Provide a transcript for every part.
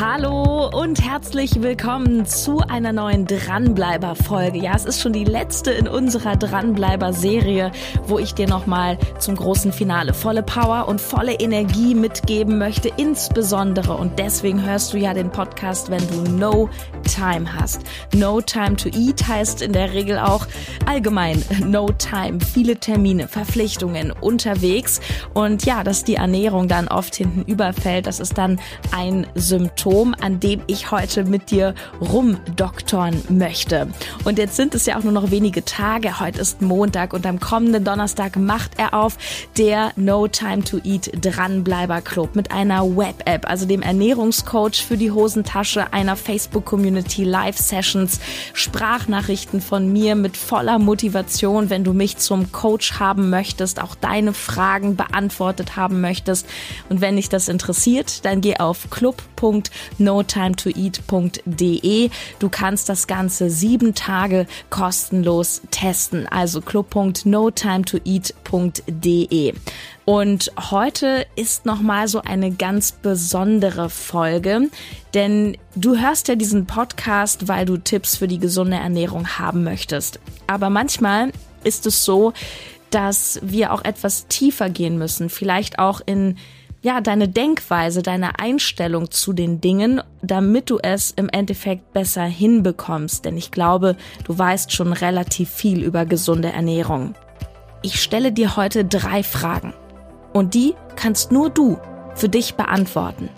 Hallo und herzlich willkommen zu einer neuen Dranbleiber-Folge. Ja, es ist schon die letzte in unserer Dranbleiber-Serie, wo ich dir nochmal zum großen Finale volle Power und volle Energie mitgeben möchte, insbesondere. Und deswegen hörst du ja den Podcast, wenn du No Time hast. No Time to Eat heißt in der Regel auch allgemein No Time, viele Termine, Verpflichtungen unterwegs. Und ja, dass die Ernährung dann oft hinten überfällt, das ist dann ein Symptom Symptom, an dem ich heute mit dir rumdoktoren möchte. Und jetzt sind es ja auch nur noch wenige Tage. Heute ist Montag und am kommenden Donnerstag macht er auf der No Time to Eat Dranbleiber Club mit einer Web-App, also dem Ernährungscoach für die Hosentasche, einer Facebook-Community, Live-Sessions, Sprachnachrichten von mir mit voller Motivation, wenn du mich zum Coach haben möchtest, auch deine Fragen beantwortet haben möchtest. Und wenn dich das interessiert, dann geh auf club.de notimetoeat.de. Du kannst das Ganze sieben Tage kostenlos testen. Also club.notimetoeat.de. Und heute ist nochmal so eine ganz besondere Folge, denn du hörst ja diesen Podcast, weil du Tipps für die gesunde Ernährung haben möchtest. Aber manchmal ist es so, dass wir auch etwas tiefer gehen müssen, vielleicht auch in ja, deine Denkweise, deine Einstellung zu den Dingen, damit du es im Endeffekt besser hinbekommst. Denn ich glaube, du weißt schon relativ viel über gesunde Ernährung. Ich stelle dir heute drei Fragen. Und die kannst nur du für dich beantworten.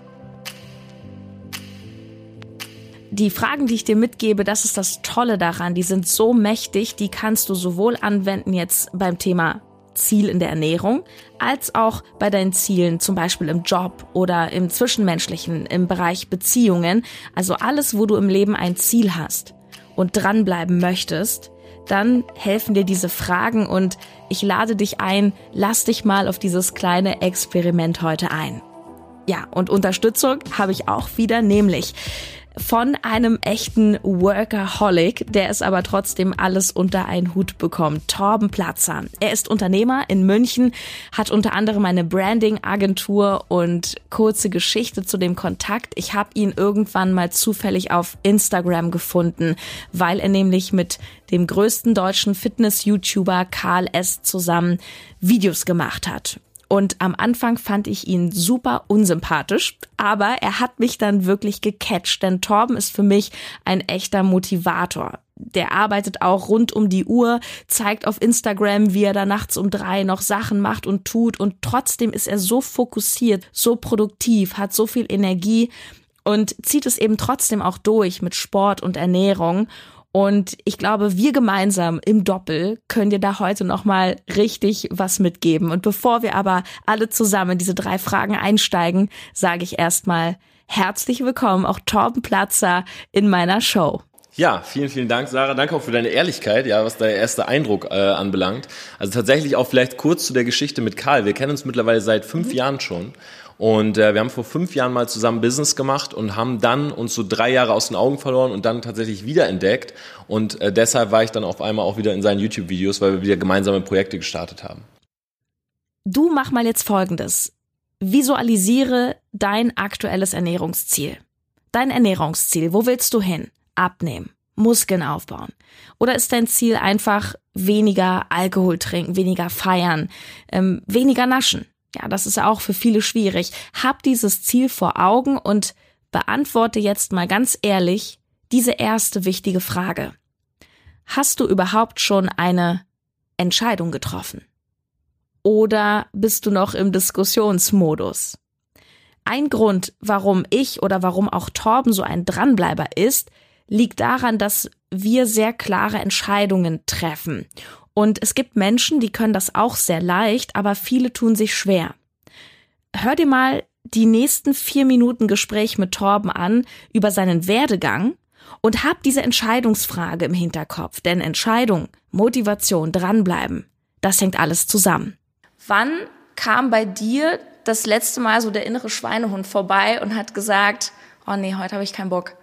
Die Fragen, die ich dir mitgebe, das ist das Tolle daran. Die sind so mächtig, die kannst du sowohl anwenden jetzt beim Thema Ziel in der Ernährung, als auch bei deinen Zielen, zum Beispiel im Job oder im Zwischenmenschlichen, im Bereich Beziehungen, also alles, wo du im Leben ein Ziel hast und dranbleiben möchtest, dann helfen dir diese Fragen und ich lade dich ein, lass dich mal auf dieses kleine Experiment heute ein. Ja, und Unterstützung habe ich auch wieder, nämlich von einem echten Workaholic, der es aber trotzdem alles unter einen Hut bekommt. Torben Platzer. Er ist Unternehmer in München, hat unter anderem eine Branding-Agentur und kurze Geschichte zu dem Kontakt. Ich habe ihn irgendwann mal zufällig auf Instagram gefunden, weil er nämlich mit dem größten deutschen Fitness-YouTuber Karl S. zusammen Videos gemacht hat. Und am Anfang fand ich ihn super unsympathisch, aber er hat mich dann wirklich gecatcht, denn Torben ist für mich ein echter Motivator. Der arbeitet auch rund um die Uhr, zeigt auf Instagram, wie er da nachts um drei noch Sachen macht und tut und trotzdem ist er so fokussiert, so produktiv, hat so viel Energie und zieht es eben trotzdem auch durch mit Sport und Ernährung. Und ich glaube, wir gemeinsam im Doppel können dir da heute nochmal richtig was mitgeben. Und bevor wir aber alle zusammen diese drei Fragen einsteigen, sage ich erstmal herzlich willkommen, auch Torben Platzer in meiner Show. Ja, vielen, vielen Dank, Sarah. Danke auch für deine Ehrlichkeit, ja, was dein erster Eindruck äh, anbelangt. Also tatsächlich auch vielleicht kurz zu der Geschichte mit Karl. Wir kennen uns mittlerweile seit fünf mhm. Jahren schon. Und äh, wir haben vor fünf Jahren mal zusammen Business gemacht und haben dann uns so drei Jahre aus den Augen verloren und dann tatsächlich wiederentdeckt. Und äh, deshalb war ich dann auf einmal auch wieder in seinen YouTube-Videos, weil wir wieder gemeinsame Projekte gestartet haben. Du mach mal jetzt Folgendes. Visualisiere dein aktuelles Ernährungsziel. Dein Ernährungsziel. Wo willst du hin? Abnehmen. Muskeln aufbauen? Oder ist dein Ziel einfach weniger Alkohol trinken, weniger feiern, ähm, weniger naschen? Ja, das ist auch für viele schwierig. Hab dieses Ziel vor Augen und beantworte jetzt mal ganz ehrlich diese erste wichtige Frage. Hast du überhaupt schon eine Entscheidung getroffen? Oder bist du noch im Diskussionsmodus? Ein Grund, warum ich oder warum auch Torben so ein Dranbleiber ist, liegt daran, dass wir sehr klare Entscheidungen treffen und es gibt Menschen, die können das auch sehr leicht, aber viele tun sich schwer. Hör dir mal die nächsten vier Minuten Gespräch mit Torben an über seinen Werdegang und hab diese Entscheidungsfrage im Hinterkopf. Denn Entscheidung, Motivation, dranbleiben, das hängt alles zusammen. Wann kam bei dir das letzte Mal so der innere Schweinehund vorbei und hat gesagt, oh nee, heute habe ich keinen Bock?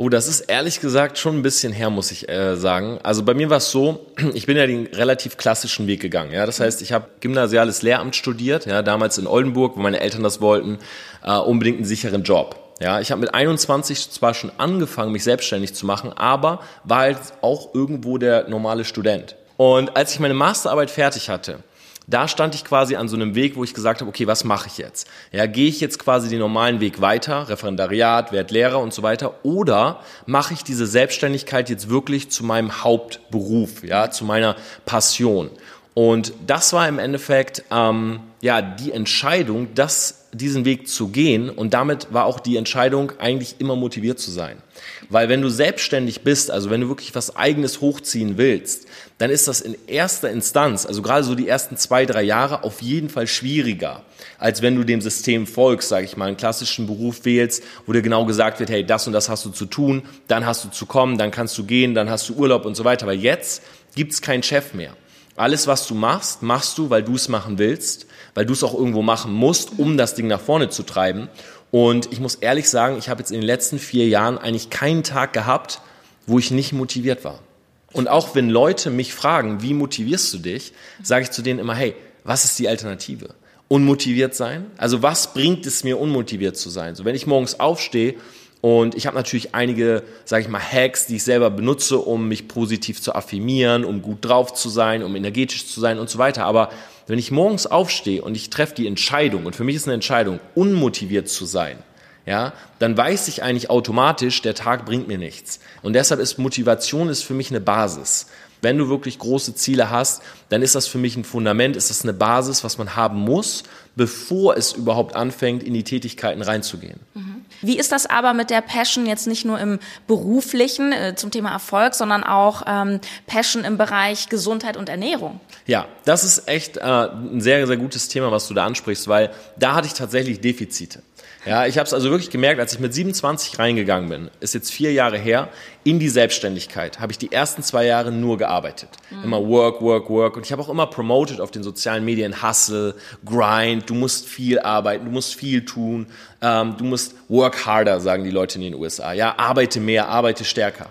Oh, das ist ehrlich gesagt schon ein bisschen her, muss ich äh, sagen. Also bei mir war es so, ich bin ja den relativ klassischen Weg gegangen. Ja, das heißt, ich habe gymnasiales Lehramt studiert, ja, damals in Oldenburg, wo meine Eltern das wollten, äh, unbedingt einen sicheren Job. Ja, ich habe mit 21 zwar schon angefangen, mich selbstständig zu machen, aber war halt auch irgendwo der normale Student. Und als ich meine Masterarbeit fertig hatte, da stand ich quasi an so einem Weg, wo ich gesagt habe, okay, was mache ich jetzt? Ja, gehe ich jetzt quasi den normalen Weg weiter, Referendariat, werd Lehrer und so weiter, oder mache ich diese Selbstständigkeit jetzt wirklich zu meinem Hauptberuf, ja, zu meiner Passion? Und das war im Endeffekt ähm, ja die Entscheidung, das, diesen Weg zu gehen. Und damit war auch die Entscheidung, eigentlich immer motiviert zu sein. Weil wenn du selbstständig bist, also wenn du wirklich was eigenes hochziehen willst, dann ist das in erster Instanz, also gerade so die ersten zwei, drei Jahre, auf jeden Fall schwieriger, als wenn du dem System folgst, sage ich mal, einen klassischen Beruf wählst, wo dir genau gesagt wird, hey, das und das hast du zu tun, dann hast du zu kommen, dann kannst du gehen, dann hast du Urlaub und so weiter. Aber jetzt gibt's keinen Chef mehr. Alles, was du machst, machst du, weil du es machen willst, weil du es auch irgendwo machen musst, um das Ding nach vorne zu treiben. Und ich muss ehrlich sagen, ich habe jetzt in den letzten vier Jahren eigentlich keinen Tag gehabt, wo ich nicht motiviert war. Und auch wenn Leute mich fragen, wie motivierst du dich, sage ich zu denen immer, hey, was ist die Alternative? Unmotiviert sein? Also was bringt es mir, unmotiviert zu sein? So, wenn ich morgens aufstehe und ich habe natürlich einige, sage ich mal, Hacks, die ich selber benutze, um mich positiv zu affirmieren, um gut drauf zu sein, um energetisch zu sein und so weiter. Aber wenn ich morgens aufstehe und ich treffe die Entscheidung, und für mich ist eine Entscheidung, unmotiviert zu sein, ja, dann weiß ich eigentlich automatisch, der Tag bringt mir nichts. Und deshalb ist Motivation ist für mich eine Basis. Wenn du wirklich große Ziele hast, dann ist das für mich ein Fundament, ist das eine Basis, was man haben muss, bevor es überhaupt anfängt, in die Tätigkeiten reinzugehen. Mhm. Wie ist das aber mit der Passion jetzt nicht nur im beruflichen äh, zum Thema Erfolg, sondern auch ähm, Passion im Bereich Gesundheit und Ernährung? Ja, das ist echt äh, ein sehr, sehr gutes Thema, was du da ansprichst, weil da hatte ich tatsächlich Defizite. Ja, ich habe es also wirklich gemerkt, als ich mit 27 reingegangen bin, ist jetzt vier Jahre her, in die Selbstständigkeit, habe ich die ersten zwei Jahre nur gearbeitet. Mhm. Immer Work, Work, Work. Und ich habe auch immer promoted auf den sozialen Medien, Hustle, Grind, du musst viel arbeiten, du musst viel tun, ähm, du musst work harder, sagen die Leute in den USA. Ja, arbeite mehr, arbeite stärker.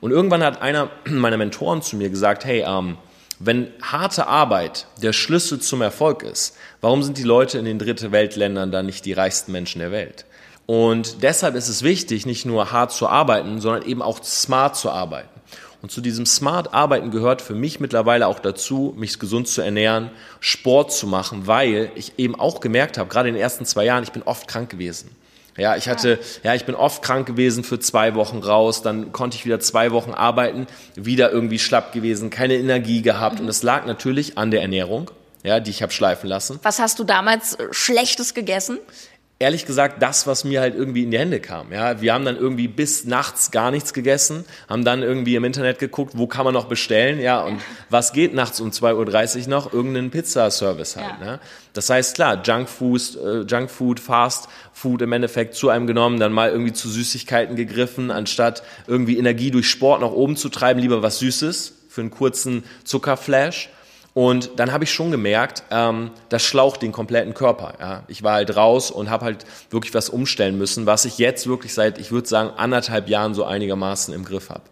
Und irgendwann hat einer meiner Mentoren zu mir gesagt, hey, ähm, wenn harte Arbeit der Schlüssel zum Erfolg ist, warum sind die Leute in den Dritte Weltländern dann nicht die reichsten Menschen der Welt? Und deshalb ist es wichtig, nicht nur hart zu arbeiten, sondern eben auch smart zu arbeiten. Und zu diesem smart Arbeiten gehört für mich mittlerweile auch dazu, mich gesund zu ernähren, Sport zu machen, weil ich eben auch gemerkt habe, gerade in den ersten zwei Jahren, ich bin oft krank gewesen. Ja, ich hatte, ja, ich bin oft krank gewesen für zwei Wochen raus, dann konnte ich wieder zwei Wochen arbeiten, wieder irgendwie schlapp gewesen, keine Energie gehabt mhm. und es lag natürlich an der Ernährung, ja, die ich habe schleifen lassen. Was hast du damals Schlechtes gegessen? Ehrlich gesagt das, was mir halt irgendwie in die Hände kam. Ja, wir haben dann irgendwie bis nachts gar nichts gegessen, haben dann irgendwie im Internet geguckt, wo kann man noch bestellen, ja, und was geht nachts um 2.30 Uhr noch? Irgendeinen Pizzaservice halt. Ja. Ne? Das heißt, klar, Junkfood, äh, Junkfood, Fast Food im Endeffekt zu einem genommen, dann mal irgendwie zu Süßigkeiten gegriffen, anstatt irgendwie Energie durch Sport nach oben zu treiben, lieber was Süßes für einen kurzen Zuckerflash. Und dann habe ich schon gemerkt, ähm, das schlaucht den kompletten Körper. Ja. Ich war halt raus und habe halt wirklich was umstellen müssen, was ich jetzt wirklich seit, ich würde sagen, anderthalb Jahren so einigermaßen im Griff habe.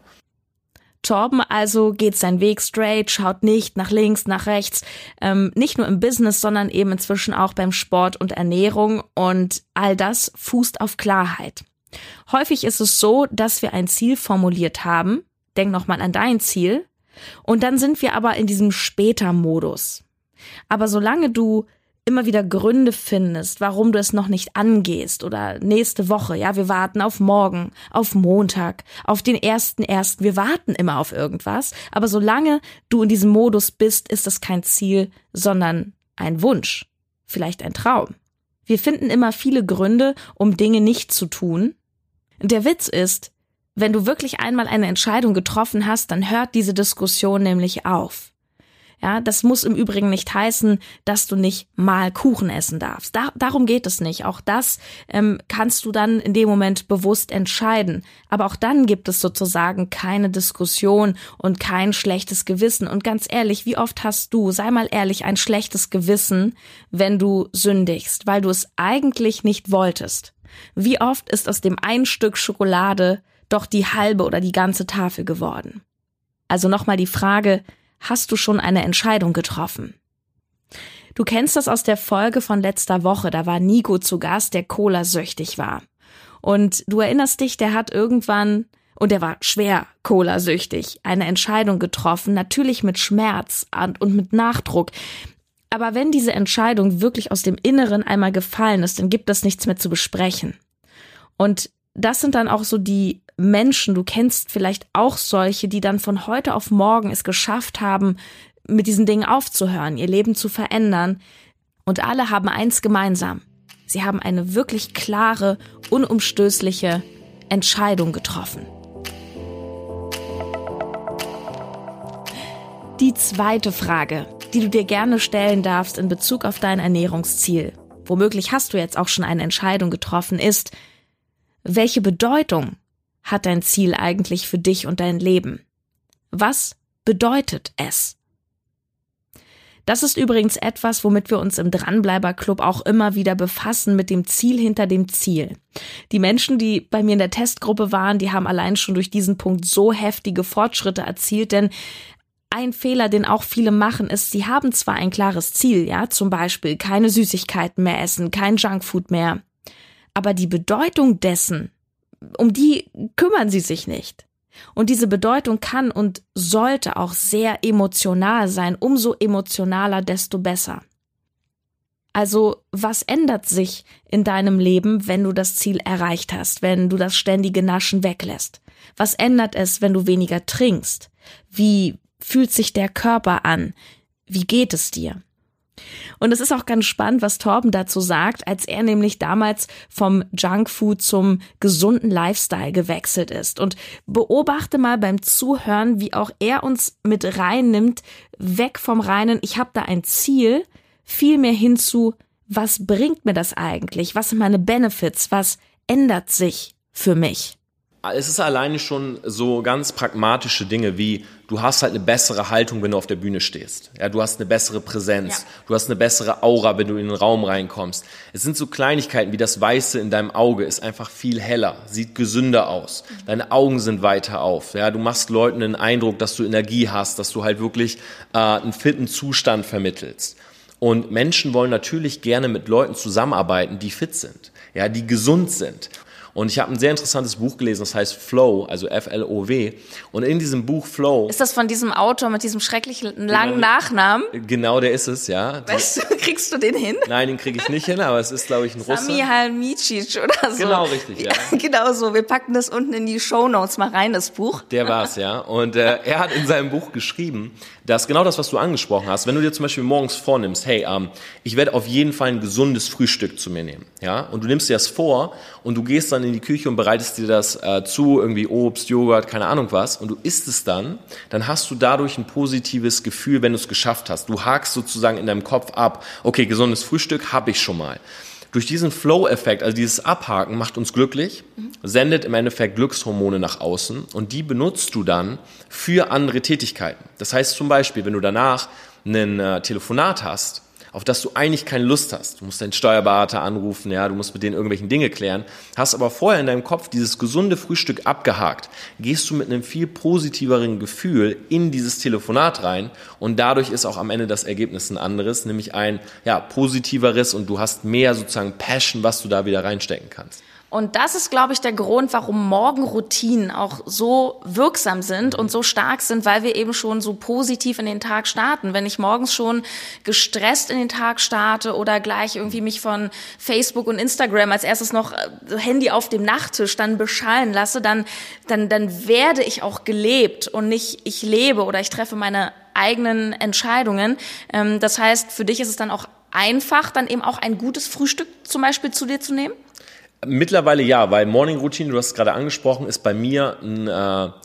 Torben also geht seinen Weg straight, schaut nicht nach links, nach rechts, ähm, nicht nur im Business, sondern eben inzwischen auch beim Sport und Ernährung und all das fußt auf Klarheit. Häufig ist es so, dass wir ein Ziel formuliert haben, denk nochmal an dein Ziel, und dann sind wir aber in diesem Später-Modus. Aber solange du immer wieder Gründe findest, warum du es noch nicht angehst oder nächste Woche, ja, wir warten auf morgen, auf Montag, auf den ersten ersten, wir warten immer auf irgendwas, aber solange du in diesem Modus bist, ist es kein Ziel, sondern ein Wunsch, vielleicht ein Traum. Wir finden immer viele Gründe, um Dinge nicht zu tun. Der Witz ist, wenn du wirklich einmal eine Entscheidung getroffen hast, dann hört diese Diskussion nämlich auf. Ja, das muss im Übrigen nicht heißen, dass du nicht mal Kuchen essen darfst. Da, darum geht es nicht. Auch das ähm, kannst du dann in dem Moment bewusst entscheiden. Aber auch dann gibt es sozusagen keine Diskussion und kein schlechtes Gewissen. Und ganz ehrlich, wie oft hast du, sei mal ehrlich, ein schlechtes Gewissen, wenn du sündigst, weil du es eigentlich nicht wolltest? Wie oft ist aus dem ein Stück Schokolade doch die halbe oder die ganze Tafel geworden? Also nochmal die Frage, hast du schon eine Entscheidung getroffen? Du kennst das aus der Folge von letzter Woche, da war Nico zu Gast, der Cola-süchtig war. Und du erinnerst dich, der hat irgendwann, und er war schwer Cola-süchtig, eine Entscheidung getroffen, natürlich mit Schmerz und mit Nachdruck. Aber wenn diese Entscheidung wirklich aus dem Inneren einmal gefallen ist, dann gibt es nichts mehr zu besprechen. Und das sind dann auch so die Menschen, du kennst vielleicht auch solche, die dann von heute auf morgen es geschafft haben, mit diesen Dingen aufzuhören, ihr Leben zu verändern. Und alle haben eins gemeinsam. Sie haben eine wirklich klare, unumstößliche Entscheidung getroffen. Die zweite Frage, die du dir gerne stellen darfst in Bezug auf dein Ernährungsziel, womöglich hast du jetzt auch schon eine Entscheidung getroffen, ist, welche Bedeutung hat dein Ziel eigentlich für dich und dein Leben? Was bedeutet es? Das ist übrigens etwas, womit wir uns im Dranbleiber Club auch immer wieder befassen mit dem Ziel hinter dem Ziel. Die Menschen, die bei mir in der Testgruppe waren, die haben allein schon durch diesen Punkt so heftige Fortschritte erzielt, denn ein Fehler, den auch viele machen, ist, sie haben zwar ein klares Ziel, ja, zum Beispiel keine Süßigkeiten mehr essen, kein Junkfood mehr, aber die Bedeutung dessen, um die kümmern sie sich nicht. Und diese Bedeutung kann und sollte auch sehr emotional sein. Umso emotionaler, desto besser. Also, was ändert sich in deinem Leben, wenn du das Ziel erreicht hast, wenn du das ständige Naschen weglässt? Was ändert es, wenn du weniger trinkst? Wie fühlt sich der Körper an? Wie geht es dir? Und es ist auch ganz spannend, was Torben dazu sagt, als er nämlich damals vom Junkfood zum gesunden Lifestyle gewechselt ist. Und beobachte mal beim Zuhören, wie auch er uns mit reinnimmt, weg vom reinen, ich habe da ein Ziel, viel mehr hinzu, was bringt mir das eigentlich? Was sind meine Benefits? Was ändert sich für mich? Es ist alleine schon so ganz pragmatische Dinge wie du hast halt eine bessere Haltung, wenn du auf der Bühne stehst. Ja, du hast eine bessere Präsenz, ja. du hast eine bessere Aura, wenn du in den Raum reinkommst. Es sind so Kleinigkeiten wie das Weiße in deinem Auge ist einfach viel heller, sieht gesünder aus. Deine Augen sind weiter auf. Ja, du machst Leuten den Eindruck, dass du Energie hast, dass du halt wirklich äh, einen fitten Zustand vermittelst. Und Menschen wollen natürlich gerne mit Leuten zusammenarbeiten, die fit sind, ja, die gesund sind. Und ich habe ein sehr interessantes Buch gelesen, das heißt Flow, also F-L-O-W. Und in diesem Buch Flow. Ist das von diesem Autor mit diesem schrecklichen langen genau, Nachnamen? Genau, der ist es, ja. Weißt du, kriegst du den hin? Nein, den kriege ich nicht hin, aber es ist, glaube ich, ein Russe. Sami Halmicic oder so. Genau, richtig, ja. genau so. Wir packen das unten in die Show Notes mal rein, das Buch. Der war's, ja. Und äh, er hat in seinem Buch geschrieben, dass genau das, was du angesprochen hast, wenn du dir zum Beispiel morgens vornimmst, hey, ähm, ich werde auf jeden Fall ein gesundes Frühstück zu mir nehmen, ja, und du nimmst dir das vor und du gehst dann in die Küche und bereitest dir das äh, zu, irgendwie Obst, Joghurt, keine Ahnung was, und du isst es dann, dann hast du dadurch ein positives Gefühl, wenn du es geschafft hast. Du hakst sozusagen in deinem Kopf ab, okay, gesundes Frühstück habe ich schon mal. Durch diesen Flow-Effekt, also dieses Abhaken, macht uns glücklich, sendet im Endeffekt Glückshormone nach außen und die benutzt du dann für andere Tätigkeiten. Das heißt zum Beispiel, wenn du danach ein äh, Telefonat hast, auf das du eigentlich keine Lust hast. Du musst deinen Steuerberater anrufen, ja, du musst mit denen irgendwelchen Dinge klären, hast aber vorher in deinem Kopf dieses gesunde Frühstück abgehakt, gehst du mit einem viel positiveren Gefühl in dieses Telefonat rein und dadurch ist auch am Ende das Ergebnis ein anderes, nämlich ein ja, positiveres und du hast mehr sozusagen Passion, was du da wieder reinstecken kannst. Und das ist, glaube ich, der Grund, warum Morgenroutinen auch so wirksam sind und so stark sind, weil wir eben schon so positiv in den Tag starten. Wenn ich morgens schon gestresst in den Tag starte oder gleich irgendwie mich von Facebook und Instagram als erstes noch äh, Handy auf dem Nachttisch dann beschallen lasse, dann, dann, dann werde ich auch gelebt und nicht ich lebe oder ich treffe meine eigenen Entscheidungen. Ähm, das heißt, für dich ist es dann auch einfach, dann eben auch ein gutes Frühstück zum Beispiel zu dir zu nehmen? Mittlerweile ja, weil Morning Routine, du hast es gerade angesprochen, ist bei mir ein äh,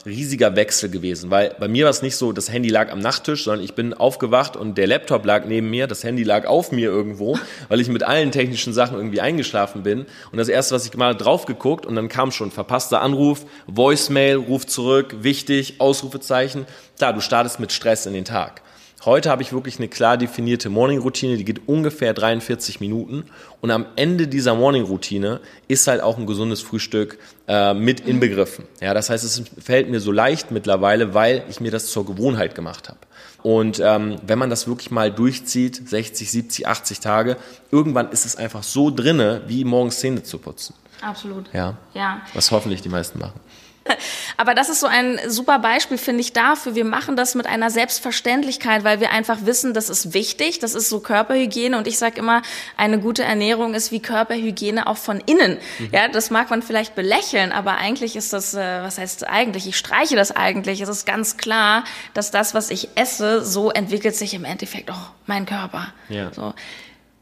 riesiger Wechsel gewesen. Weil bei mir war es nicht so, das Handy lag am Nachttisch, sondern ich bin aufgewacht und der Laptop lag neben mir, das Handy lag auf mir irgendwo, weil ich mit allen technischen Sachen irgendwie eingeschlafen bin. Und das erste, was ich gemacht habe, drauf geguckt und dann kam schon verpasster Anruf, Voicemail, Ruf zurück, wichtig, Ausrufezeichen. Klar, du startest mit Stress in den Tag. Heute habe ich wirklich eine klar definierte Morning-Routine, die geht ungefähr 43 Minuten. Und am Ende dieser Morning-Routine ist halt auch ein gesundes Frühstück äh, mit inbegriffen. Ja, das heißt, es fällt mir so leicht mittlerweile, weil ich mir das zur Gewohnheit gemacht habe. Und ähm, wenn man das wirklich mal durchzieht, 60, 70, 80 Tage, irgendwann ist es einfach so drinne, wie morgens Zähne zu putzen. Absolut. Ja. Ja. Was hoffentlich die meisten machen. Aber das ist so ein super Beispiel, finde ich, dafür. Wir machen das mit einer Selbstverständlichkeit, weil wir einfach wissen, das ist wichtig, das ist so Körperhygiene. Und ich sage immer, eine gute Ernährung ist wie Körperhygiene auch von innen. Mhm. Ja, das mag man vielleicht belächeln, aber eigentlich ist das, äh, was heißt eigentlich? Ich streiche das eigentlich. Es ist ganz klar, dass das, was ich esse, so entwickelt sich im Endeffekt auch mein Körper. Ja. So.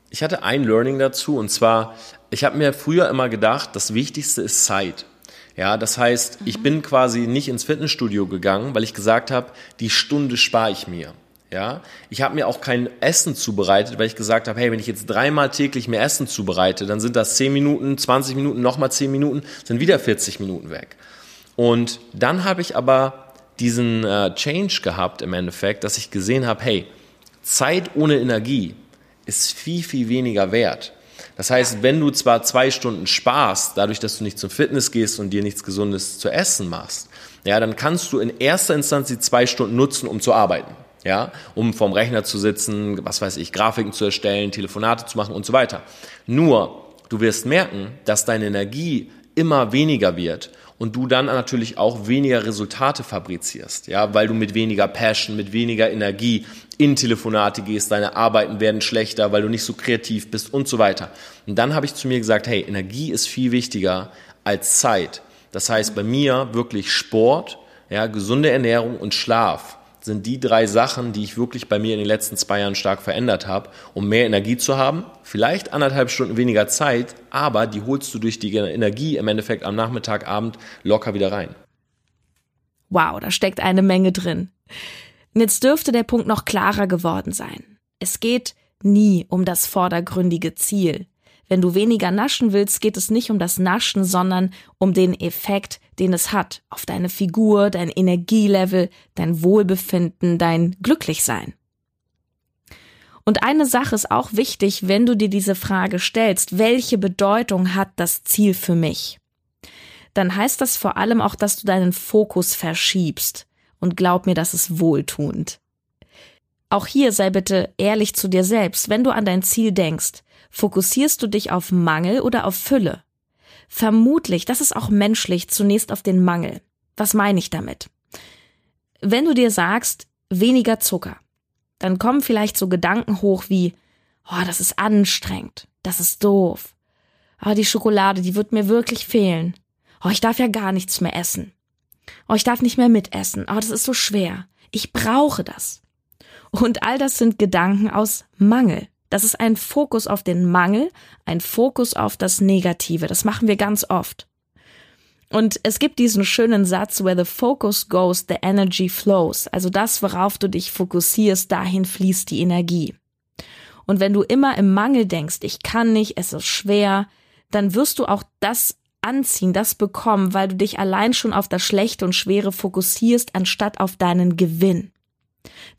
Ich hatte ein Learning dazu und zwar, ich habe mir früher immer gedacht, das Wichtigste ist Zeit. Ja, das heißt, ich bin quasi nicht ins Fitnessstudio gegangen, weil ich gesagt habe, die Stunde spare ich mir. Ja, ich habe mir auch kein Essen zubereitet, weil ich gesagt habe, hey, wenn ich jetzt dreimal täglich mehr Essen zubereite, dann sind das 10 Minuten, 20 Minuten, nochmal 10 Minuten, sind wieder 40 Minuten weg. Und dann habe ich aber diesen äh, Change gehabt im Endeffekt, dass ich gesehen habe, hey, Zeit ohne Energie ist viel, viel weniger wert. Das heißt, wenn du zwar zwei Stunden sparst, dadurch, dass du nicht zum Fitness gehst und dir nichts Gesundes zu essen machst, ja, dann kannst du in erster Instanz die zwei Stunden nutzen, um zu arbeiten. Ja, um vorm Rechner zu sitzen, was weiß ich, Grafiken zu erstellen, Telefonate zu machen und so weiter. Nur, du wirst merken, dass deine Energie immer weniger wird und du dann natürlich auch weniger Resultate fabrizierst, ja, weil du mit weniger Passion, mit weniger Energie in Telefonate gehst, deine Arbeiten werden schlechter, weil du nicht so kreativ bist und so weiter. Und dann habe ich zu mir gesagt, hey, Energie ist viel wichtiger als Zeit. Das heißt bei mir wirklich Sport, ja, gesunde Ernährung und Schlaf sind die drei Sachen, die ich wirklich bei mir in den letzten zwei Jahren stark verändert habe, um mehr Energie zu haben. Vielleicht anderthalb Stunden weniger Zeit, aber die holst du durch die Energie im Endeffekt am Nachmittag, Abend locker wieder rein. Wow, da steckt eine Menge drin. Jetzt dürfte der Punkt noch klarer geworden sein. Es geht nie um das vordergründige Ziel. Wenn du weniger naschen willst, geht es nicht um das Naschen, sondern um den Effekt, den es hat auf deine Figur, dein Energielevel, dein Wohlbefinden, dein Glücklichsein. Und eine Sache ist auch wichtig, wenn du dir diese Frage stellst, welche Bedeutung hat das Ziel für mich? Dann heißt das vor allem auch, dass du deinen Fokus verschiebst. Und glaub mir, das ist wohltuend. Auch hier sei bitte ehrlich zu dir selbst. Wenn du an dein Ziel denkst, Fokussierst du dich auf Mangel oder auf Fülle? Vermutlich, das ist auch menschlich, zunächst auf den Mangel. Was meine ich damit? Wenn du dir sagst, weniger Zucker, dann kommen vielleicht so Gedanken hoch wie, oh, das ist anstrengend, das ist doof. Oh, die Schokolade, die wird mir wirklich fehlen. Oh, ich darf ja gar nichts mehr essen. Oh, ich darf nicht mehr mitessen. Oh, das ist so schwer. Ich brauche das. Und all das sind Gedanken aus Mangel. Das ist ein Fokus auf den Mangel, ein Fokus auf das Negative. Das machen wir ganz oft. Und es gibt diesen schönen Satz, where the focus goes, the energy flows. Also das, worauf du dich fokussierst, dahin fließt die Energie. Und wenn du immer im Mangel denkst, ich kann nicht, es ist schwer, dann wirst du auch das anziehen, das bekommen, weil du dich allein schon auf das Schlechte und Schwere fokussierst, anstatt auf deinen Gewinn.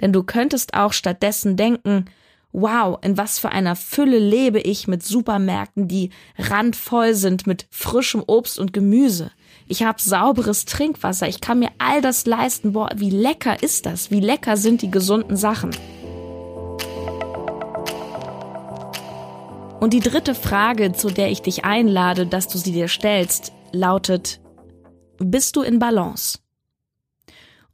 Denn du könntest auch stattdessen denken, wow, in was für einer Fülle lebe ich mit Supermärkten, die randvoll sind mit frischem Obst und Gemüse. Ich habe sauberes Trinkwasser, ich kann mir all das leisten. Boah, wie lecker ist das? Wie lecker sind die gesunden Sachen? Und die dritte Frage, zu der ich dich einlade, dass du sie dir stellst, lautet, bist du in Balance?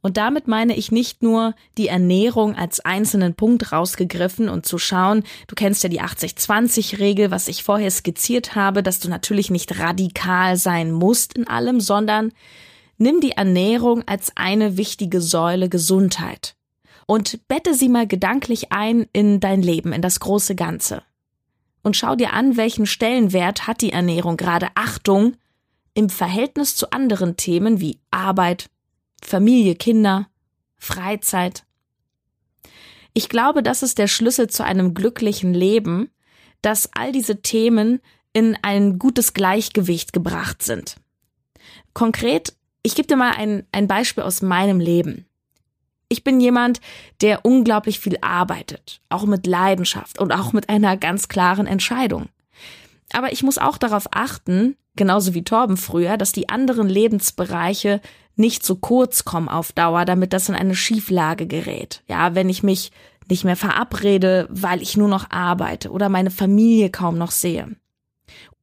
Und damit meine ich nicht nur die Ernährung als einzelnen Punkt rausgegriffen und zu schauen, du kennst ja die 80-20-Regel, was ich vorher skizziert habe, dass du natürlich nicht radikal sein musst in allem, sondern nimm die Ernährung als eine wichtige Säule Gesundheit und bette sie mal gedanklich ein in dein Leben, in das große Ganze. und schau dir an, welchen Stellenwert hat die Ernährung gerade Achtung im Verhältnis zu anderen Themen wie Arbeit, Familie, Kinder, Freizeit. Ich glaube, das ist der Schlüssel zu einem glücklichen Leben, dass all diese Themen in ein gutes Gleichgewicht gebracht sind. Konkret, ich gebe dir mal ein, ein Beispiel aus meinem Leben. Ich bin jemand, der unglaublich viel arbeitet, auch mit Leidenschaft und auch mit einer ganz klaren Entscheidung. Aber ich muss auch darauf achten, genauso wie Torben früher, dass die anderen Lebensbereiche nicht zu kurz kommen auf Dauer, damit das in eine Schieflage gerät. Ja, wenn ich mich nicht mehr verabrede, weil ich nur noch arbeite oder meine Familie kaum noch sehe.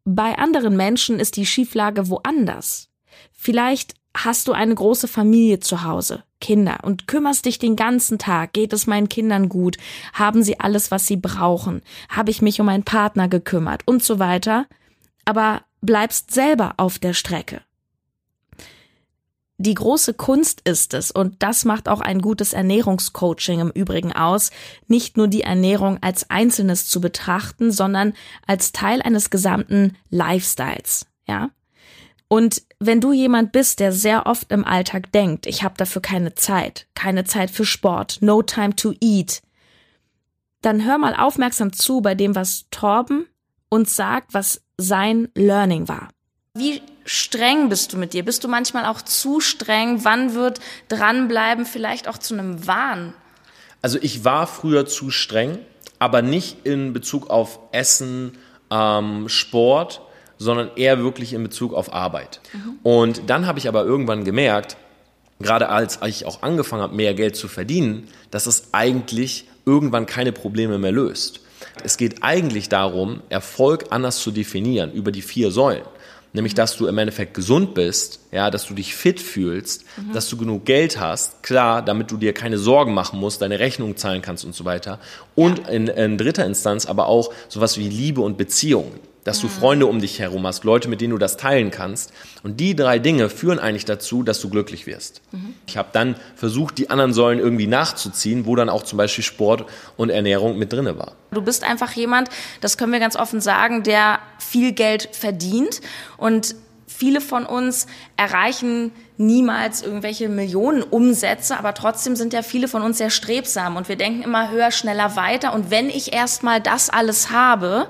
Bei anderen Menschen ist die Schieflage woanders. Vielleicht hast du eine große Familie zu Hause, Kinder, und kümmerst dich den ganzen Tag, geht es meinen Kindern gut, haben sie alles, was sie brauchen, habe ich mich um einen Partner gekümmert und so weiter, aber bleibst selber auf der Strecke. Die große Kunst ist es, und das macht auch ein gutes Ernährungscoaching im Übrigen aus, nicht nur die Ernährung als Einzelnes zu betrachten, sondern als Teil eines gesamten Lifestyles, ja? Und wenn du jemand bist, der sehr oft im Alltag denkt, ich habe dafür keine Zeit, keine Zeit für Sport, no time to eat, dann hör mal aufmerksam zu bei dem, was Torben uns sagt, was sein Learning war. Wie streng bist du mit dir? Bist du manchmal auch zu streng? Wann wird dranbleiben vielleicht auch zu einem Wahn? Also ich war früher zu streng, aber nicht in Bezug auf Essen, ähm, Sport, sondern eher wirklich in Bezug auf Arbeit. Mhm. Und dann habe ich aber irgendwann gemerkt, gerade als ich auch angefangen habe, mehr Geld zu verdienen, dass es eigentlich irgendwann keine Probleme mehr löst. Es geht eigentlich darum, Erfolg anders zu definieren über die vier Säulen nämlich dass du im Endeffekt gesund bist, ja, dass du dich fit fühlst, mhm. dass du genug Geld hast, klar, damit du dir keine Sorgen machen musst, deine Rechnung zahlen kannst und so weiter. Und ja. in, in dritter Instanz aber auch sowas wie Liebe und Beziehungen dass du Freunde um dich herum hast, Leute, mit denen du das teilen kannst. Und die drei Dinge führen eigentlich dazu, dass du glücklich wirst. Mhm. Ich habe dann versucht, die anderen Säulen irgendwie nachzuziehen, wo dann auch zum Beispiel Sport und Ernährung mit drinne war. Du bist einfach jemand, das können wir ganz offen sagen, der viel Geld verdient und viele von uns erreichen niemals irgendwelche Millionen Umsätze, aber trotzdem sind ja viele von uns sehr strebsam und wir denken immer höher, schneller, weiter. Und wenn ich erstmal das alles habe,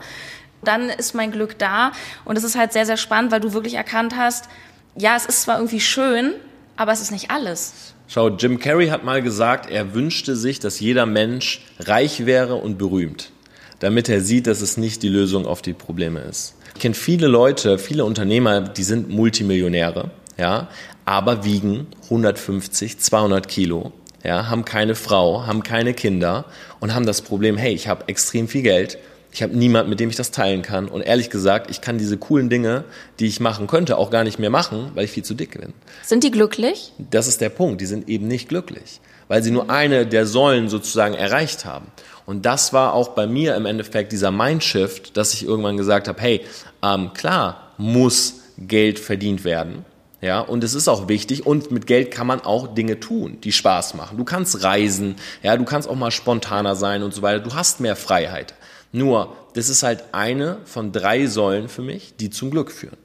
dann ist mein Glück da. Und es ist halt sehr, sehr spannend, weil du wirklich erkannt hast, ja, es ist zwar irgendwie schön, aber es ist nicht alles. Schau, Jim Carrey hat mal gesagt, er wünschte sich, dass jeder Mensch reich wäre und berühmt, damit er sieht, dass es nicht die Lösung auf die Probleme ist. Ich kenne viele Leute, viele Unternehmer, die sind Multimillionäre, ja, aber wiegen 150, 200 Kilo, ja, haben keine Frau, haben keine Kinder und haben das Problem, hey, ich habe extrem viel Geld, ich habe niemand, mit dem ich das teilen kann. Und ehrlich gesagt, ich kann diese coolen Dinge, die ich machen könnte, auch gar nicht mehr machen, weil ich viel zu dick bin. Sind die glücklich? Das ist der Punkt. Die sind eben nicht glücklich, weil sie nur eine der Säulen sozusagen erreicht haben. Und das war auch bei mir im Endeffekt dieser Mindshift, dass ich irgendwann gesagt habe, hey, ähm, klar muss Geld verdient werden. Ja, und es ist auch wichtig und mit Geld kann man auch Dinge tun, die Spaß machen. Du kannst reisen, ja, du kannst auch mal spontaner sein und so weiter. Du hast mehr Freiheit. Nur, das ist halt eine von drei Säulen für mich, die zum Glück führen.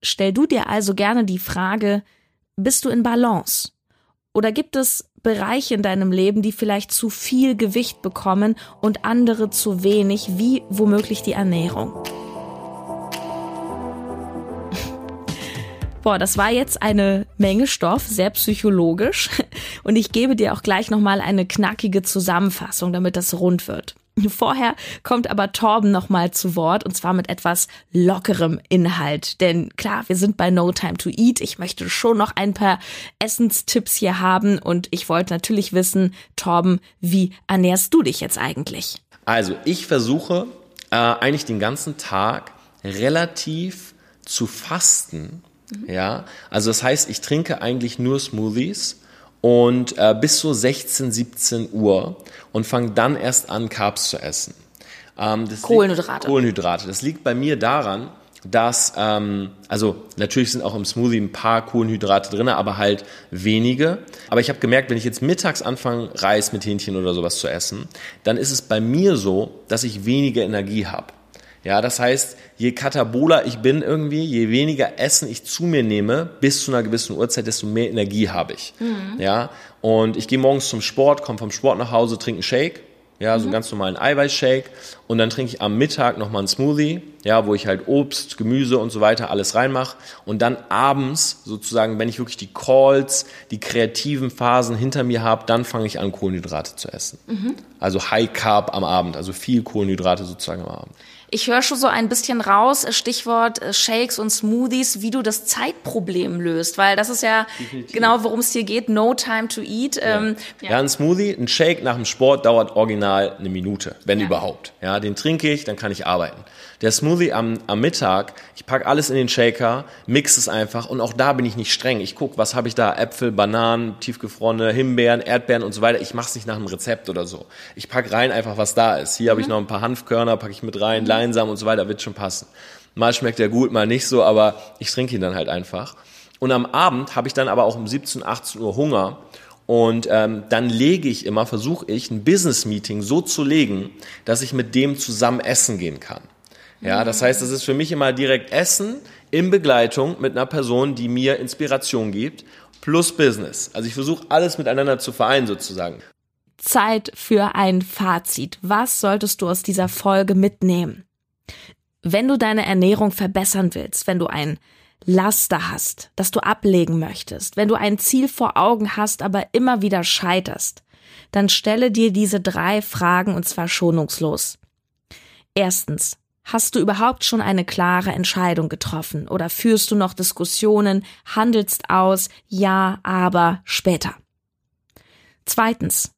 Stell du dir also gerne die Frage, bist du in Balance? Oder gibt es Bereiche in deinem Leben, die vielleicht zu viel Gewicht bekommen und andere zu wenig, wie womöglich die Ernährung? Boah, das war jetzt eine Menge Stoff, sehr psychologisch. Und ich gebe dir auch gleich nochmal eine knackige Zusammenfassung, damit das rund wird. Vorher kommt aber Torben nochmal zu Wort und zwar mit etwas lockerem Inhalt. Denn klar, wir sind bei No Time to Eat. Ich möchte schon noch ein paar Essenstipps hier haben und ich wollte natürlich wissen, Torben, wie ernährst du dich jetzt eigentlich? Also ich versuche äh, eigentlich den ganzen Tag relativ zu fasten. Mhm. Ja, also das heißt, ich trinke eigentlich nur Smoothies und äh, bis so 16, 17 Uhr und fange dann erst an, Carbs zu essen. Ähm, Kohlenhydrate. Liegt, Kohlenhydrate. Das liegt bei mir daran, dass, ähm, also natürlich sind auch im Smoothie ein paar Kohlenhydrate drin, aber halt wenige. Aber ich habe gemerkt, wenn ich jetzt mittags anfange, Reis mit Hähnchen oder sowas zu essen, dann ist es bei mir so, dass ich weniger Energie habe. Ja, das heißt, je kataboler ich bin irgendwie, je weniger Essen ich zu mir nehme, bis zu einer gewissen Uhrzeit, desto mehr Energie habe ich. Mhm. Ja, und ich gehe morgens zum Sport, komme vom Sport nach Hause, trinke einen Shake ja, so einen ganz normalen Eiweißshake und dann trinke ich am Mittag nochmal einen Smoothie, ja, wo ich halt Obst, Gemüse und so weiter alles reinmache und dann abends sozusagen, wenn ich wirklich die Calls, die kreativen Phasen hinter mir habe, dann fange ich an Kohlenhydrate zu essen. Mhm. Also High Carb am Abend, also viel Kohlenhydrate sozusagen am Abend. Ich höre schon so ein bisschen raus, Stichwort äh, Shakes und Smoothies, wie du das Zeitproblem löst, weil das ist ja Definitiv. genau, worum es hier geht, no time to eat. Ja. Ähm, ja. ja. ein Smoothie, ein Shake nach dem Sport dauert original eine Minute, wenn ja. überhaupt. Ja, den trinke ich, dann kann ich arbeiten. Der Smoothie am, am Mittag, ich pack alles in den Shaker, mix es einfach und auch da bin ich nicht streng. Ich guck, was habe ich da? Äpfel, Bananen, tiefgefrorene Himbeeren, Erdbeeren und so weiter. Ich mache es nicht nach einem Rezept oder so. Ich pack rein einfach, was da ist. Hier mhm. habe ich noch ein paar Hanfkörner, packe ich mit rein, mhm. Leinsamen und so weiter, wird schon passen. Mal schmeckt er gut, mal nicht so, aber ich trinke ihn dann halt einfach. Und am Abend habe ich dann aber auch um 17, 18 Uhr Hunger und ähm, dann lege ich immer, versuche ich, ein Business-Meeting so zu legen, dass ich mit dem zusammen essen gehen kann. Ja, das heißt, es ist für mich immer direkt Essen in Begleitung mit einer Person, die mir Inspiration gibt, plus Business. Also ich versuche alles miteinander zu vereinen sozusagen. Zeit für ein Fazit. Was solltest du aus dieser Folge mitnehmen? Wenn du deine Ernährung verbessern willst, wenn du ein Laster hast, das du ablegen möchtest, wenn du ein Ziel vor Augen hast, aber immer wieder scheiterst, dann stelle dir diese drei Fragen und zwar schonungslos. Erstens, Hast du überhaupt schon eine klare Entscheidung getroffen oder führst du noch Diskussionen, handelst aus, ja, aber später? Zweitens.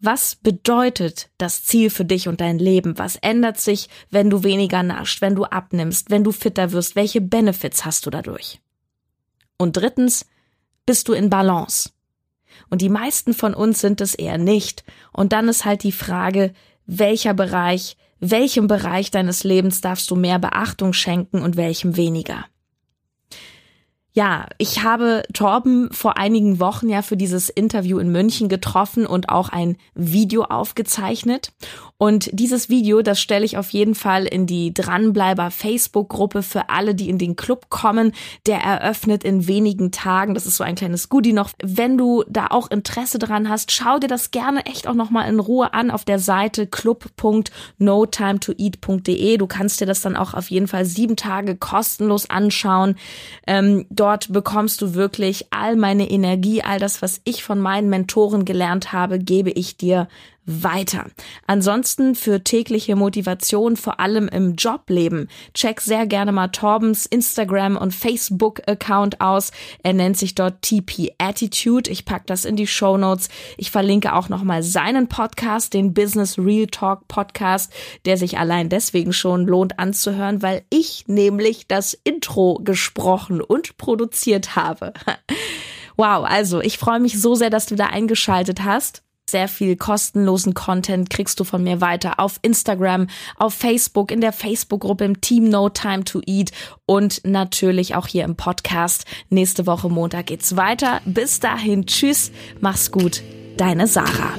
Was bedeutet das Ziel für dich und dein Leben? Was ändert sich, wenn du weniger nascht, wenn du abnimmst, wenn du fitter wirst? Welche Benefits hast du dadurch? Und drittens, bist du in Balance? Und die meisten von uns sind es eher nicht. Und dann ist halt die Frage, welcher Bereich welchem Bereich deines Lebens darfst du mehr Beachtung schenken und welchem weniger. Ja, ich habe Torben vor einigen Wochen ja für dieses Interview in München getroffen und auch ein Video aufgezeichnet. Und dieses Video, das stelle ich auf jeden Fall in die Dranbleiber Facebook-Gruppe für alle, die in den Club kommen. Der eröffnet in wenigen Tagen. Das ist so ein kleines Goodie noch. Wenn du da auch Interesse dran hast, schau dir das gerne echt auch nochmal in Ruhe an auf der Seite club.notimetoeat.de. Du kannst dir das dann auch auf jeden Fall sieben Tage kostenlos anschauen. Ähm, dort bekommst du wirklich all meine Energie, all das, was ich von meinen Mentoren gelernt habe, gebe ich dir weiter. Ansonsten für tägliche Motivation, vor allem im Jobleben, check sehr gerne mal Torbens Instagram und Facebook Account aus. Er nennt sich dort TP Attitude. Ich pack das in die Show Notes. Ich verlinke auch nochmal seinen Podcast, den Business Real Talk Podcast, der sich allein deswegen schon lohnt anzuhören, weil ich nämlich das Intro gesprochen und produziert habe. Wow, also ich freue mich so sehr, dass du da eingeschaltet hast. Sehr viel kostenlosen Content kriegst du von mir weiter auf Instagram, auf Facebook, in der Facebook-Gruppe im Team No Time to Eat und natürlich auch hier im Podcast. Nächste Woche Montag geht's weiter. Bis dahin, tschüss, mach's gut, deine Sarah.